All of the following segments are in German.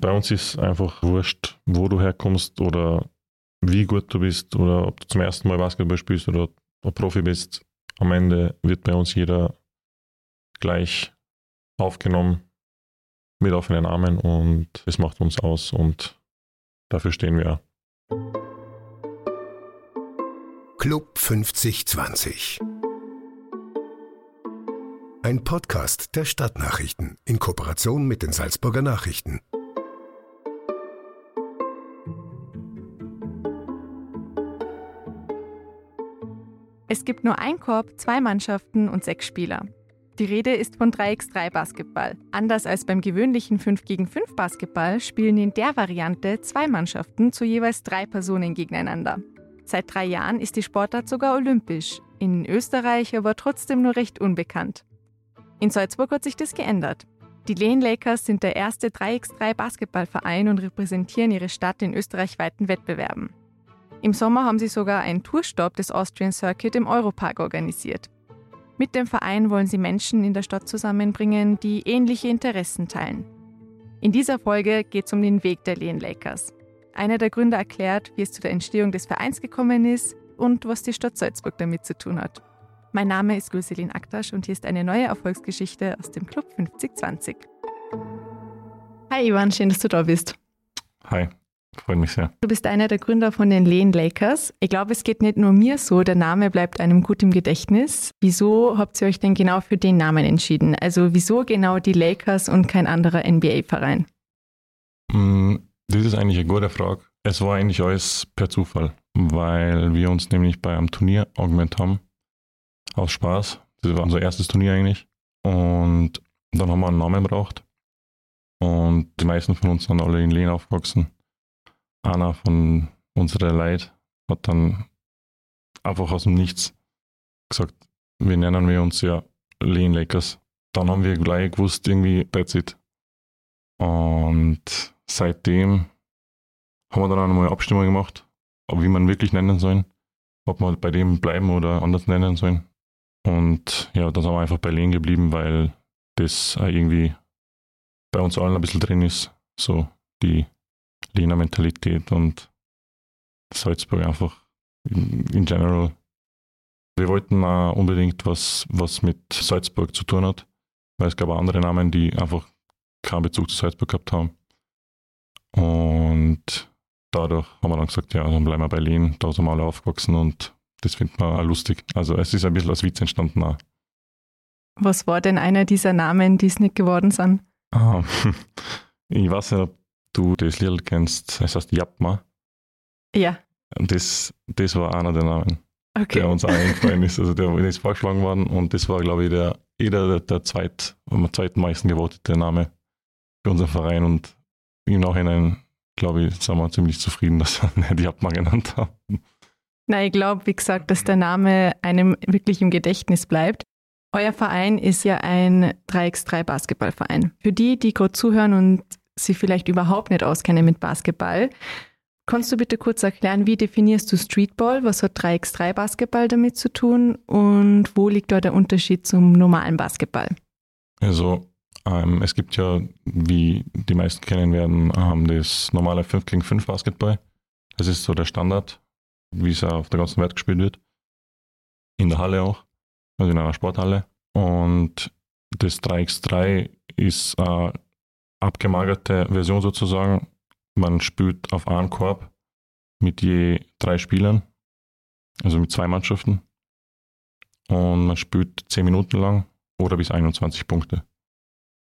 Bei uns ist einfach wurscht, wo du herkommst oder wie gut du bist oder ob du zum ersten Mal Basketball spielst oder ein Profi bist. Am Ende wird bei uns jeder gleich aufgenommen mit offenen Armen und es macht uns aus und dafür stehen wir. Club 5020 Ein Podcast der Stadtnachrichten in Kooperation mit den Salzburger Nachrichten. Es gibt nur ein Korb, zwei Mannschaften und sechs Spieler. Die Rede ist von 3x3 Basketball. Anders als beim gewöhnlichen 5 gegen 5 Basketball spielen in der Variante zwei Mannschaften zu jeweils drei Personen gegeneinander. Seit drei Jahren ist die Sportart sogar olympisch, in Österreich aber trotzdem nur recht unbekannt. In Salzburg hat sich das geändert. Die Lane Lakers sind der erste 3x3 Basketballverein und repräsentieren ihre Stadt in österreichweiten Wettbewerben. Im Sommer haben sie sogar einen Tourstopp des Austrian Circuit im Europark organisiert. Mit dem Verein wollen sie Menschen in der Stadt zusammenbringen, die ähnliche Interessen teilen. In dieser Folge geht es um den Weg der Lehen Lakers. Einer der Gründer erklärt, wie es zu der Entstehung des Vereins gekommen ist und was die Stadt Salzburg damit zu tun hat. Mein Name ist Gülselin Aktasch und hier ist eine neue Erfolgsgeschichte aus dem Club 5020. Hi Ivan, schön, dass du da bist. Hi. Freut mich sehr. Du bist einer der Gründer von den Lane Lakers. Ich glaube, es geht nicht nur mir so, der Name bleibt einem gut im Gedächtnis. Wieso habt ihr euch denn genau für den Namen entschieden? Also wieso genau die Lakers und kein anderer NBA-Verein? Mm, das ist eigentlich eine gute Frage. Es war eigentlich alles per Zufall, weil wir uns nämlich bei einem Turnier angemeldet haben. Aus Spaß. Das war unser erstes Turnier eigentlich. Und dann haben wir einen Namen gebraucht. Und die meisten von uns sind alle in Lehn aufgewachsen einer von unseren Leuten hat dann einfach aus dem Nichts gesagt, wir nennen wir uns ja Lean Lakers. Dann haben wir gleich gewusst, irgendwie, that's it. Und seitdem haben wir dann auch nochmal eine Abstimmung gemacht, ob wie man wirklich nennen sollen, ob wir bei dem bleiben oder anders nennen sollen. Und ja, dann sind wir einfach bei Lean geblieben, weil das irgendwie bei uns allen ein bisschen drin ist. So die Lena Mentalität und Salzburg einfach in, in general. Wir wollten auch unbedingt was, was mit Salzburg zu tun hat, weil es gab auch andere Namen, die einfach keinen Bezug zu Salzburg gehabt haben. Und dadurch haben wir dann gesagt, ja, dann bleiben wir bei Lehn, da sind wir alle aufgewachsen und das finden wir auch lustig. Also es ist ein bisschen als Witz entstanden auch. Was war denn einer dieser Namen, die es nicht geworden sind? Ah, ich weiß nicht, ob du das Lied kennst, es heißt Japma. Ja. Und das, das war einer der Namen, okay. der uns eingefallen ist. Also der ist vorgeschlagen worden und das war, glaube ich, der, jeder der, der zweit, am zweitmeisten gewotete Name für unseren Verein und im Nachhinein, glaube ich, sind wir ziemlich zufrieden, dass wir die Japma genannt haben. Na, ich glaube, wie gesagt, dass der Name einem wirklich im Gedächtnis bleibt. Euer Verein ist ja ein 3x3 Basketballverein. Für die, die gerade zuhören und sich vielleicht überhaupt nicht auskennen mit Basketball. Kannst du bitte kurz erklären, wie definierst du Streetball? Was hat 3x3 Basketball damit zu tun und wo liegt da der Unterschied zum normalen Basketball? Also ähm, es gibt ja, wie die meisten kennen werden, ähm, das normale 5 gegen 5 Basketball. Das ist so der Standard, wie es auf der ganzen Welt gespielt wird. In der Halle auch, also in einer Sporthalle. Und das 3x3 ist äh, abgemagerte Version sozusagen. Man spielt auf einen Korb mit je drei Spielern. also mit zwei Mannschaften. Und man spielt 10 Minuten lang oder bis 21 Punkte.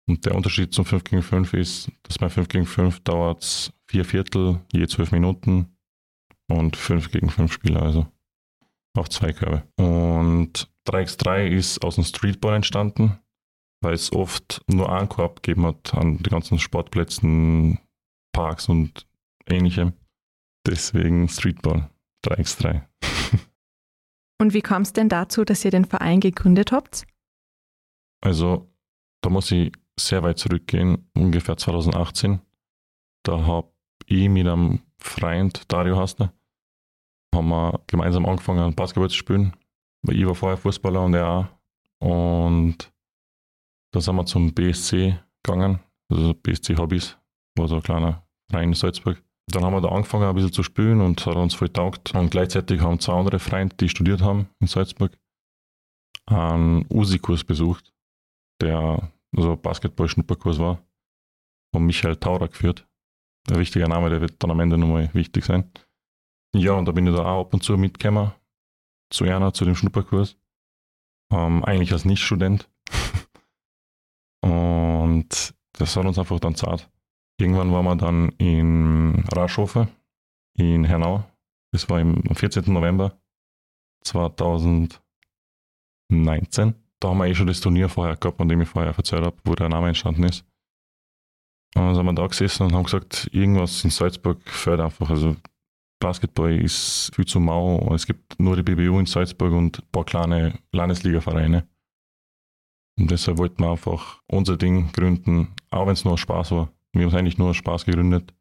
Und der Unterschied zum 5 gegen 5 ist, dass bei 5 gegen 5 dauert es vier Viertel, je 12 Minuten und 5 gegen 5 Spieler, also auch zwei Körbe. Und 3x3 ist aus dem Streetball entstanden, weil es oft nur einen Korb gegeben hat an den ganzen Sportplätzen, Parks und ähnlichem. Deswegen Streetball 3x3. Und wie kam es denn dazu, dass ihr den Verein gegründet habt? Also, da muss ich sehr weit zurückgehen, ungefähr 2018. Da habe ich mit einem Freund, Dario Hasner, haben wir gemeinsam angefangen, Basketball zu spielen. Weil ich war vorher Fußballer und er auch. Und da sind wir zum BSC gegangen, also BSC Hobbys, war so ein kleiner Verein in Salzburg. Dann haben wir da angefangen, ein bisschen zu spielen und hat uns voll taugt. Und gleichzeitig haben zwei andere Freunde, die studiert haben in Salzburg, einen USI-Kurs besucht, der also Basketball-Schnupperkurs war, von Michael Taurer geführt. Ein wichtiger Name, der wird dann am Ende nochmal wichtig sein. Ja, und da bin ich da auch ab und zu mitgekommen, zu Erna, zu dem Schnupperkurs. Ähm, eigentlich als Nicht-Student. und das hat uns einfach dann zart. Irgendwann waren wir dann in Raschhofe in Hernau. Das war am 14. November 2019. Da haben wir eh schon das Turnier vorher gehabt, von dem ich vorher erzählt habe, wo der Name entstanden ist. Und dann sind wir da gesessen und haben gesagt, irgendwas in Salzburg fällt einfach. Also Basketball ist viel zu mau. Es gibt nur die BBU in Salzburg und ein paar kleine Landesliga-Vereine. Und deshalb wollten wir einfach unser Ding gründen, auch wenn es nur Spaß war. Wir haben es eigentlich nur Spaß gegründet.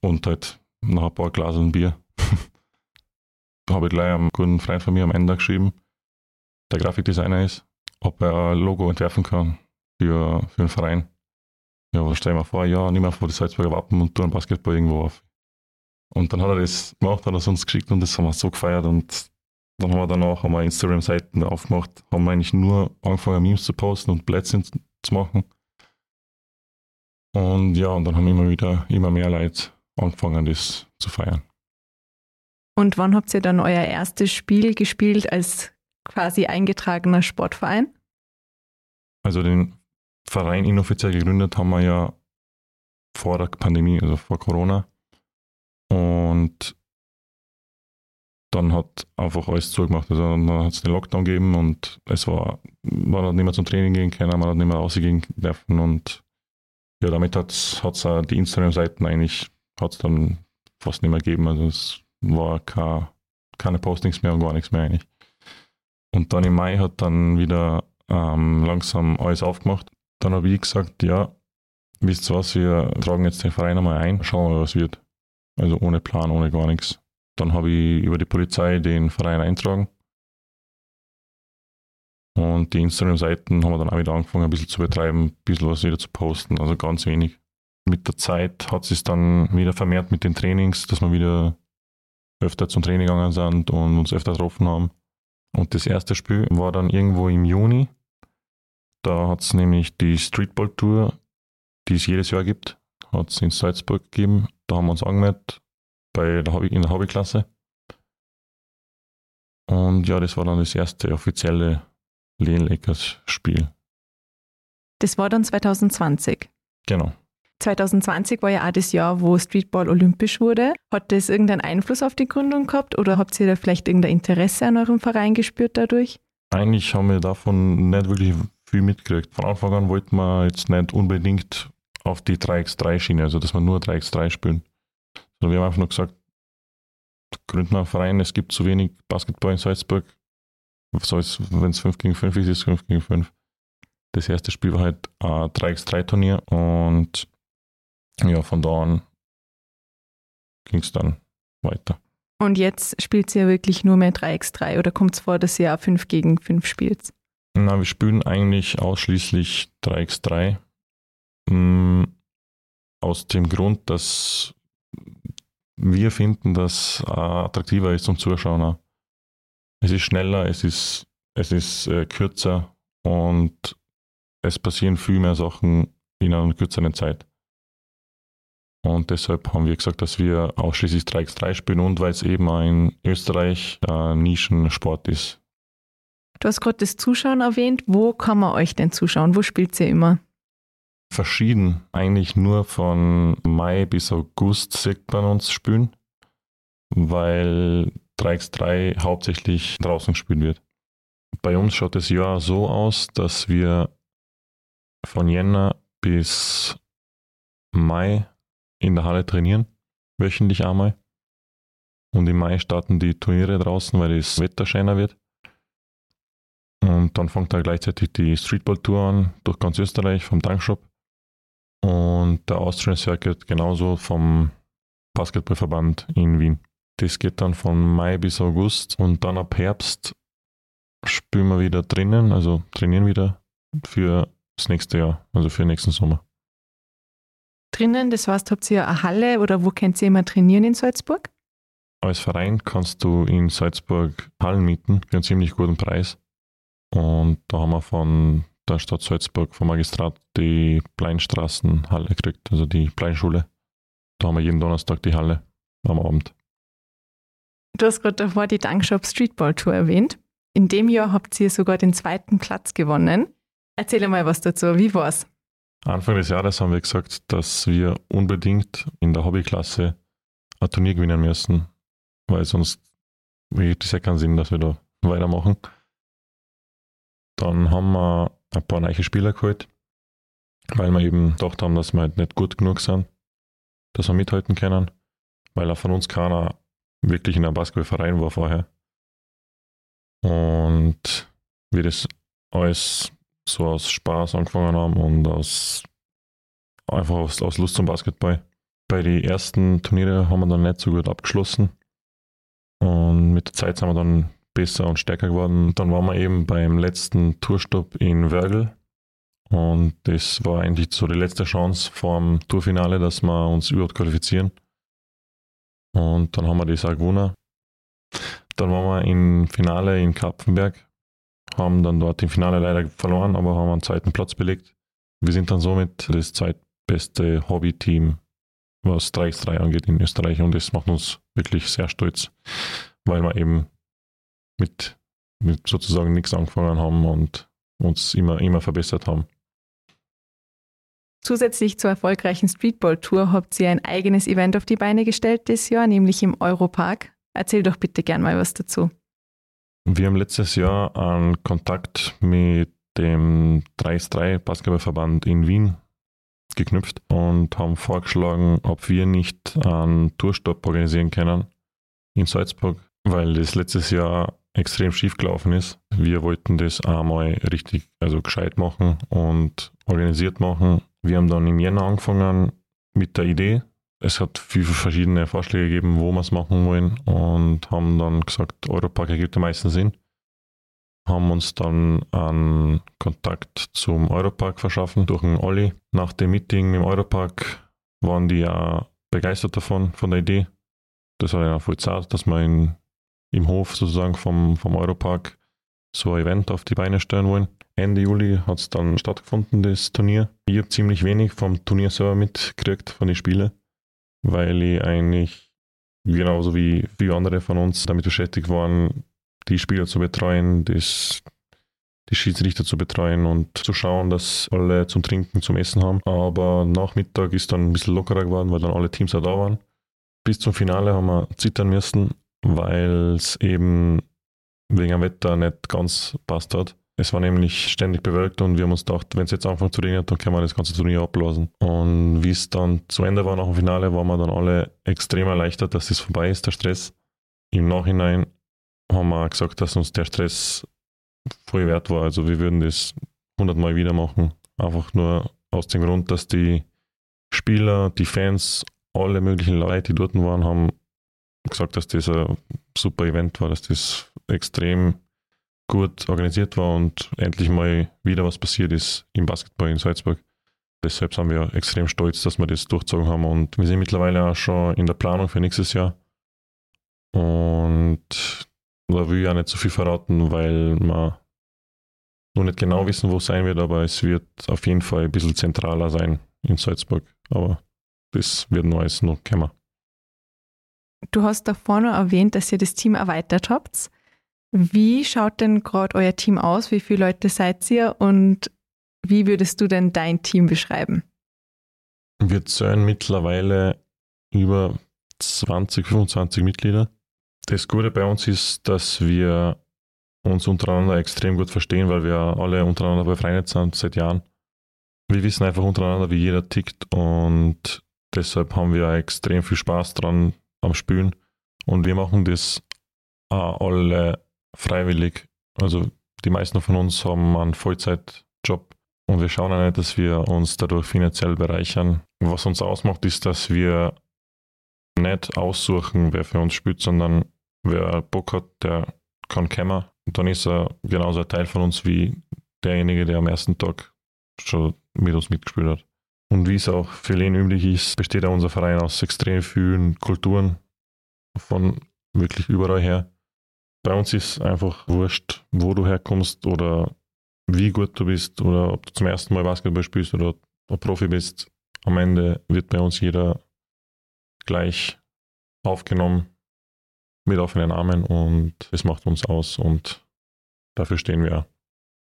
Und halt nach ein paar Glaseln Bier habe ich gleich einem guten Freund von mir am Ende geschrieben, der Grafikdesigner ist, ob er ein Logo entwerfen kann für, für einen Verein. Ja, was stell mal vor, ja, nimm einfach die Salzburger Wappen und tu einen Basketball irgendwo auf. Und dann hat er das gemacht, hat er es uns geschickt und das haben wir so gefeiert und dann haben wir danach wir Instagram-Seiten aufgemacht, haben wir eigentlich nur angefangen, Memes zu posten und Plätzchen zu machen. Und ja, und dann haben immer wieder immer mehr Leute angefangen, das zu feiern. Und wann habt ihr dann euer erstes Spiel gespielt als quasi eingetragener Sportverein? Also den Verein inoffiziell gegründet haben wir ja vor der Pandemie, also vor Corona. Und dann hat einfach alles zugemacht. Also dann hat es den Lockdown gegeben und es war, man hat nicht mehr zum Training gehen können, man hat nicht mehr rausgehen dürfen und ja, damit hat es die Instagram-Seiten eigentlich hat's dann fast nicht mehr gegeben. Also es war kein, keine Postings mehr und gar nichts mehr eigentlich. Und dann im Mai hat dann wieder ähm, langsam alles aufgemacht. Dann habe ich gesagt, ja, wisst ihr was, wir tragen jetzt den Verein einmal ein, schauen wir, was wird. Also ohne Plan, ohne gar nichts. Dann habe ich über die Polizei den Verein eintragen. Und die Instagram-Seiten haben wir dann auch wieder angefangen, ein bisschen zu betreiben, ein bisschen was wieder zu posten, also ganz wenig. Mit der Zeit hat es dann wieder vermehrt mit den Trainings, dass wir wieder öfter zum Training gegangen sind und uns öfter getroffen haben. Und das erste Spiel war dann irgendwo im Juni. Da hat es nämlich die Streetball Tour, die es jedes Jahr gibt, hat es in Salzburg gegeben. Da haben wir uns angemeldet bei der Hobby, in der Hobbyklasse. Und ja, das war dann das erste offizielle Lehen Lakers Spiel. Das war dann 2020. Genau. 2020 war ja auch das Jahr, wo Streetball olympisch wurde. Hat das irgendeinen Einfluss auf die Gründung gehabt oder habt ihr da vielleicht irgendein Interesse an eurem Verein gespürt dadurch? Eigentlich haben wir davon nicht wirklich viel mitgekriegt. Von Anfang an wollten wir jetzt nicht unbedingt auf die 3x3-Schiene, also dass wir nur 3x3 spielen. Sondern wir haben einfach nur gesagt, gründen wir einen Verein, es gibt zu wenig Basketball in Salzburg. wenn es 5 gegen 5 ist, ist es 5 gegen 5. Das erste Spiel war halt ein 3x3-Turnier und ja, von da an ging es dann weiter. Und jetzt spielt ihr ja wirklich nur mehr 3x3 oder kommt es vor, dass ihr auch 5 gegen 5 spielt? Na, wir spielen eigentlich ausschließlich 3x3. Mm, aus dem Grund, dass wir finden, dass es attraktiver ist zum Zuschauen. Es ist schneller, es ist, es ist äh, kürzer und es passieren viel mehr Sachen in einer kürzeren Zeit. Und deshalb haben wir gesagt, dass wir ausschließlich 3x3 spielen und weil es eben auch in Österreich ein Nischensport ist. Du hast gerade das Zuschauen erwähnt. Wo kann man euch denn zuschauen? Wo spielt ihr immer? Verschieden. Eigentlich nur von Mai bis August sieht man uns spielen, weil 3x3 hauptsächlich draußen gespielt wird. Bei uns schaut das Jahr so aus, dass wir von Jänner bis Mai in der Halle trainieren, wöchentlich einmal. Und im Mai starten die Turniere draußen, weil das Wetter schöner wird. Und dann fängt da gleichzeitig die Streetball-Tour an, durch ganz Österreich, vom Tankshop. Und der Austrian Circuit genauso vom Basketballverband in Wien. Das geht dann von Mai bis August und dann ab Herbst spielen wir wieder drinnen, also trainieren wieder für das nächste Jahr, also für den nächsten Sommer. Drinnen, das heißt, habt ihr eine Halle oder wo könnt ihr immer trainieren in Salzburg? Als Verein kannst du in Salzburg Hallen mieten für einen ziemlich guten Preis. Und da haben wir von der Stadt Salzburg, vom Magistrat, die Pleinstraßenhalle gekriegt, also die Pleinschule. Da haben wir jeden Donnerstag die Halle am Abend. Du hast gerade davor die Dankshop Streetball Tour erwähnt. In dem Jahr habt ihr sogar den zweiten Platz gewonnen. Erzähl mal was dazu. Wie war's? Anfang des Jahres haben wir gesagt, dass wir unbedingt in der Hobbyklasse ein Turnier gewinnen müssen, weil sonst gibt es ja keinen Sinn, dass wir da weitermachen. Dann haben wir ein paar neue Spieler geholt, weil wir eben gedacht haben, dass wir halt nicht gut genug sind, dass wir mithalten können, weil auch von uns keiner wirklich in einem Basketballverein war vorher. Und wir das alles so aus Spaß angefangen haben und aus einfach aus, aus Lust zum Basketball. Bei den ersten Turniere haben wir dann nicht so gut abgeschlossen. Und mit der Zeit sind wir dann besser und stärker geworden. Dann waren wir eben beim letzten Tourstopp in Wörgl. Und das war eigentlich so die letzte Chance vor dem Tourfinale, dass wir uns überhaupt qualifizieren. Und dann haben wir das auch gewonnen. Dann waren wir im Finale in Kapfenberg haben dann dort im Finale leider verloren, aber haben einen zweiten Platz belegt. Wir sind dann somit das zweitbeste Hobby-Team, was 3x3 angeht in Österreich und das macht uns wirklich sehr stolz, weil wir eben mit, mit sozusagen nichts angefangen haben und uns immer, immer verbessert haben. Zusätzlich zur erfolgreichen Streetball-Tour habt ihr ein eigenes Event auf die Beine gestellt dieses Jahr, nämlich im Europark. Erzähl doch bitte gern mal was dazu. Wir haben letztes Jahr einen Kontakt mit dem 3x3 Basketballverband in Wien geknüpft und haben vorgeschlagen, ob wir nicht einen Tourstopp organisieren können in Salzburg, weil das letztes Jahr extrem schief gelaufen ist. Wir wollten das einmal richtig, also gescheit machen und organisiert machen. Wir haben dann im Jänner angefangen mit der Idee, es hat viele verschiedene Vorschläge gegeben, wo wir es machen wollen und haben dann gesagt, Europark ergibt am meisten Sinn. Haben uns dann einen Kontakt zum Europark verschaffen durch einen Olli. Nach dem Meeting im Europark waren die ja begeistert davon, von der Idee. Das war ja voll zart, dass wir in, im Hof sozusagen vom, vom Europark so ein Event auf die Beine stellen wollen. Ende Juli hat es dann stattgefunden, das Turnier. Ich habe ziemlich wenig vom Turnier selber mitgekriegt, von den Spielen weil ich eigentlich genauso wie viele andere von uns damit beschäftigt waren, die Spieler zu betreuen, das, die Schiedsrichter zu betreuen und zu schauen, dass alle zum Trinken, zum Essen haben. Aber nach Mittag ist dann ein bisschen lockerer geworden, weil dann alle Teams auch da waren. Bis zum Finale haben wir zittern müssen, weil es eben wegen dem Wetter nicht ganz passt hat. Es war nämlich ständig bewölkt und wir haben uns gedacht, wenn es jetzt anfängt zu regnen, dann können wir das ganze Turnier abblasen. Und wie es dann zu Ende war nach dem Finale, waren wir dann alle extrem erleichtert, dass das vorbei ist, der Stress. Im Nachhinein haben wir gesagt, dass uns der Stress voll wert war. Also wir würden das hundertmal wieder machen. Einfach nur aus dem Grund, dass die Spieler, die Fans, alle möglichen Leute, die dort waren, haben gesagt, dass das ein super Event war, dass das extrem gut organisiert war und endlich mal wieder was passiert ist im Basketball in Salzburg. Deshalb sind wir extrem stolz, dass wir das durchzogen haben und wir sind mittlerweile auch schon in der Planung für nächstes Jahr. Und da will ich auch nicht so viel verraten, weil wir noch nicht genau wissen, wo es sein wird, aber es wird auf jeden Fall ein bisschen zentraler sein in Salzburg. Aber das wird noch alles noch kommen. Du hast davor noch erwähnt, dass ihr das Team erweitert habt. Wie schaut denn gerade euer Team aus? Wie viele Leute seid ihr und wie würdest du denn dein Team beschreiben? Wir zählen mittlerweile über 20, 25 Mitglieder. Das Gute bei uns ist, dass wir uns untereinander extrem gut verstehen, weil wir alle untereinander befreundet sind seit Jahren. Wir wissen einfach untereinander, wie jeder tickt und deshalb haben wir extrem viel Spaß dran am Spielen und wir machen das auch alle freiwillig. Also die meisten von uns haben einen Vollzeitjob und wir schauen auch nicht, dass wir uns dadurch finanziell bereichern. Was uns ausmacht, ist, dass wir nicht aussuchen, wer für uns spielt, sondern wer Bock hat, der kann. Und dann ist er genauso ein Teil von uns wie derjenige, der am ersten Tag schon mit uns mitgespielt hat. Und wie es auch für Len üblich ist, besteht auch unser Verein aus extrem vielen Kulturen von wirklich überall her. Bei uns ist einfach wurscht, wo du herkommst oder wie gut du bist oder ob du zum ersten Mal Basketball spielst oder ob Profi bist. Am Ende wird bei uns jeder gleich aufgenommen mit offenen Armen und es macht uns aus und dafür stehen wir.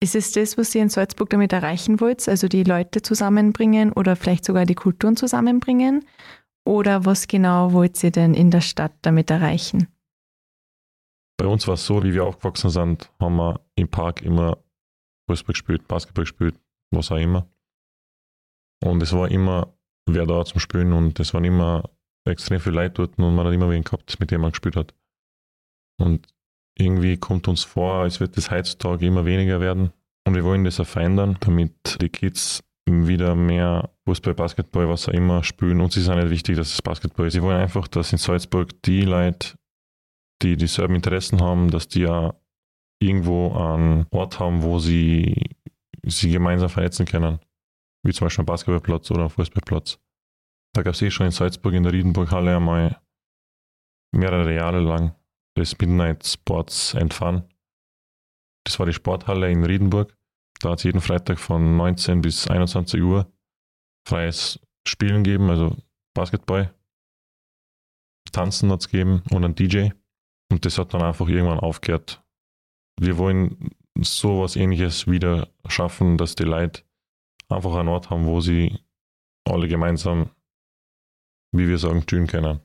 Ist es das, was ihr in Salzburg damit erreichen wollt, also die Leute zusammenbringen oder vielleicht sogar die Kulturen zusammenbringen? Oder was genau wollt ihr denn in der Stadt damit erreichen? Bei uns war es so, wie wir aufgewachsen sind, haben wir im Park immer Fußball gespielt, Basketball gespielt, was auch immer. Und es war immer wer da zum Spielen und es waren immer extrem viele Leute dort und man hat immer wen gehabt, mit dem man gespielt hat. Und irgendwie kommt uns vor, als wird das heutzutage immer weniger werden. Und wir wollen das auch verändern, damit die Kids wieder mehr Fußball, Basketball, was auch immer spielen. Uns ist auch nicht wichtig, dass es Basketball ist. Sie wollen einfach, dass in Salzburg die Leute, die dieselben Interessen haben, dass die ja irgendwo einen Ort haben, wo sie sie gemeinsam vernetzen können. Wie zum Beispiel ein Basketballplatz oder ein Fußballplatz. Da gab es eh schon in Salzburg in der Riedenburg-Halle einmal mehrere Jahre lang das Midnight Sports Fun. Das war die Sporthalle in Riedenburg. Da hat es jeden Freitag von 19 bis 21 Uhr freies Spielen gegeben, also Basketball. Tanzen hat es gegeben und ein DJ. Und das hat dann einfach irgendwann aufgehört. Wir wollen so was ähnliches wieder schaffen, dass die Leute einfach einen Ort haben, wo sie alle gemeinsam wie wir sagen, tun können.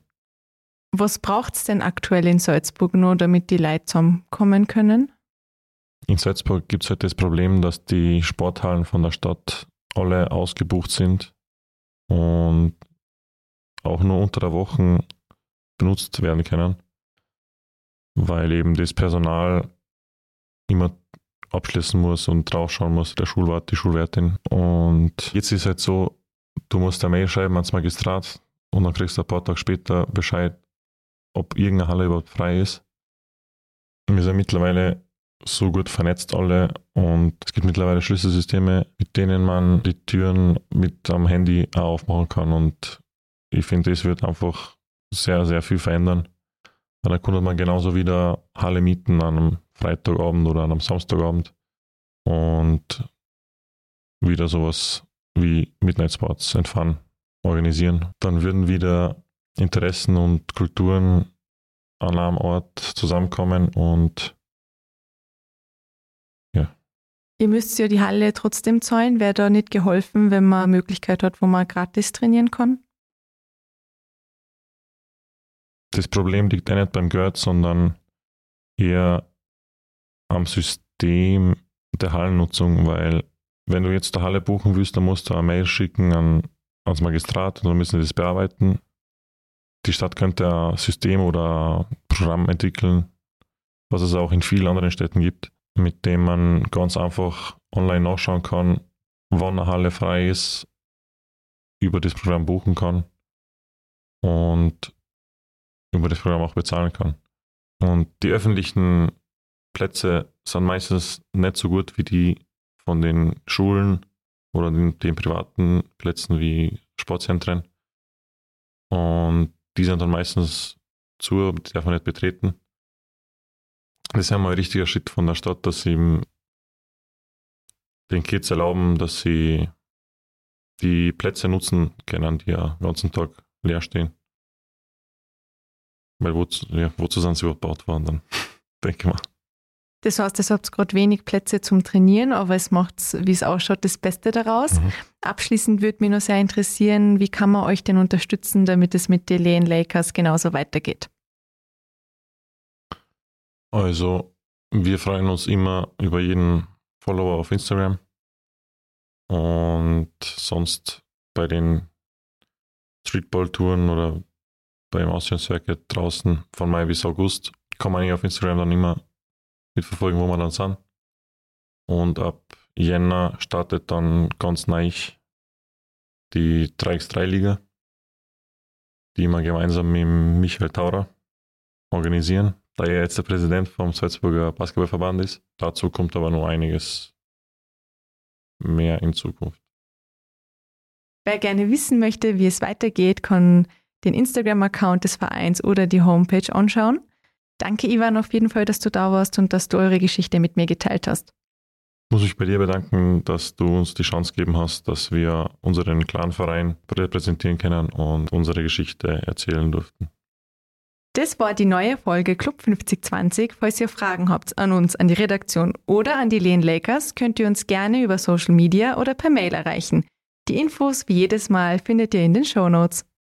Was braucht es denn aktuell in Salzburg nur, damit die Leute zusammenkommen können? In Salzburg gibt es halt das Problem, dass die Sporthallen von der Stadt alle ausgebucht sind und auch nur unter der Woche benutzt werden können, weil eben das Personal immer abschließen muss und draufschauen muss, der Schulwart, die Schulwertin. Und jetzt ist es halt so, du musst eine Mail schreiben ans Magistrat, und dann kriegst du ein paar Tage später Bescheid, ob irgendeine Halle überhaupt frei ist. Wir sind mittlerweile so gut vernetzt alle und es gibt mittlerweile Schlüsselsysteme, mit denen man die Türen mit am Handy auch aufmachen kann und ich finde, das wird einfach sehr, sehr viel verändern. Weil dann konnte man genauso wieder Halle mieten an einem Freitagabend oder an einem Samstagabend und wieder sowas wie Midnight Sports and Fun organisieren. Dann würden wieder Interessen und Kulturen an einem Ort zusammenkommen und ja. Ihr müsst ja die Halle trotzdem zahlen. Wäre da nicht geholfen, wenn man eine Möglichkeit hat, wo man gratis trainieren kann? Das Problem liegt ja nicht beim Geld, sondern eher am System der Hallennutzung, weil wenn du jetzt eine Halle buchen willst, dann musst du eine Mail schicken an ans Magistrat und dann müssen sie das bearbeiten. Die Stadt könnte ein System oder ein Programm entwickeln, was es auch in vielen anderen Städten gibt, mit dem man ganz einfach online nachschauen kann, wann eine Halle frei ist, über das Programm buchen kann und über das Programm auch bezahlen kann. Und die öffentlichen Plätze sind meistens nicht so gut wie die von den Schulen oder den, den privaten Plätzen wie Sportzentren. Und die sind dann meistens zu, die darf man nicht betreten. Das ist einmal ein richtiger Schritt von der Stadt, dass sie den Kids erlauben, dass sie die Plätze nutzen können, die ja den ganzen Tag leer stehen. Weil wozu, ja, wozu sind sie überhaupt gebaut worden dann? Denke mal. Das heißt, es habt gerade wenig Plätze zum Trainieren, aber es macht, wie es ausschaut, das Beste daraus. Mhm. Abschließend würde mich noch sehr interessieren, wie kann man euch denn unterstützen, damit es mit den Lane Lakers genauso weitergeht? Also, wir freuen uns immer über jeden Follower auf Instagram. Und sonst bei den Streetball-Touren oder beim Austrian Circuit draußen von Mai bis August kann man auf Instagram dann immer mitverfolgen, wo wir dann sind. Und ab Jänner startet dann ganz neu die 3x3-Liga, die wir gemeinsam mit Michael Taurer organisieren, da er jetzt der Präsident vom Salzburger Basketballverband ist. Dazu kommt aber noch einiges mehr in Zukunft. Wer gerne wissen möchte, wie es weitergeht, kann den Instagram-Account des Vereins oder die Homepage anschauen. Danke, Ivan, auf jeden Fall, dass du da warst und dass du eure Geschichte mit mir geteilt hast. Muss ich bei dir bedanken, dass du uns die Chance gegeben hast, dass wir unseren Clanverein repräsentieren können und unsere Geschichte erzählen durften. Das war die neue Folge Club 5020. Falls ihr Fragen habt an uns, an die Redaktion oder an die Lane Lakers, könnt ihr uns gerne über Social Media oder per Mail erreichen. Die Infos wie jedes Mal findet ihr in den Show Notes.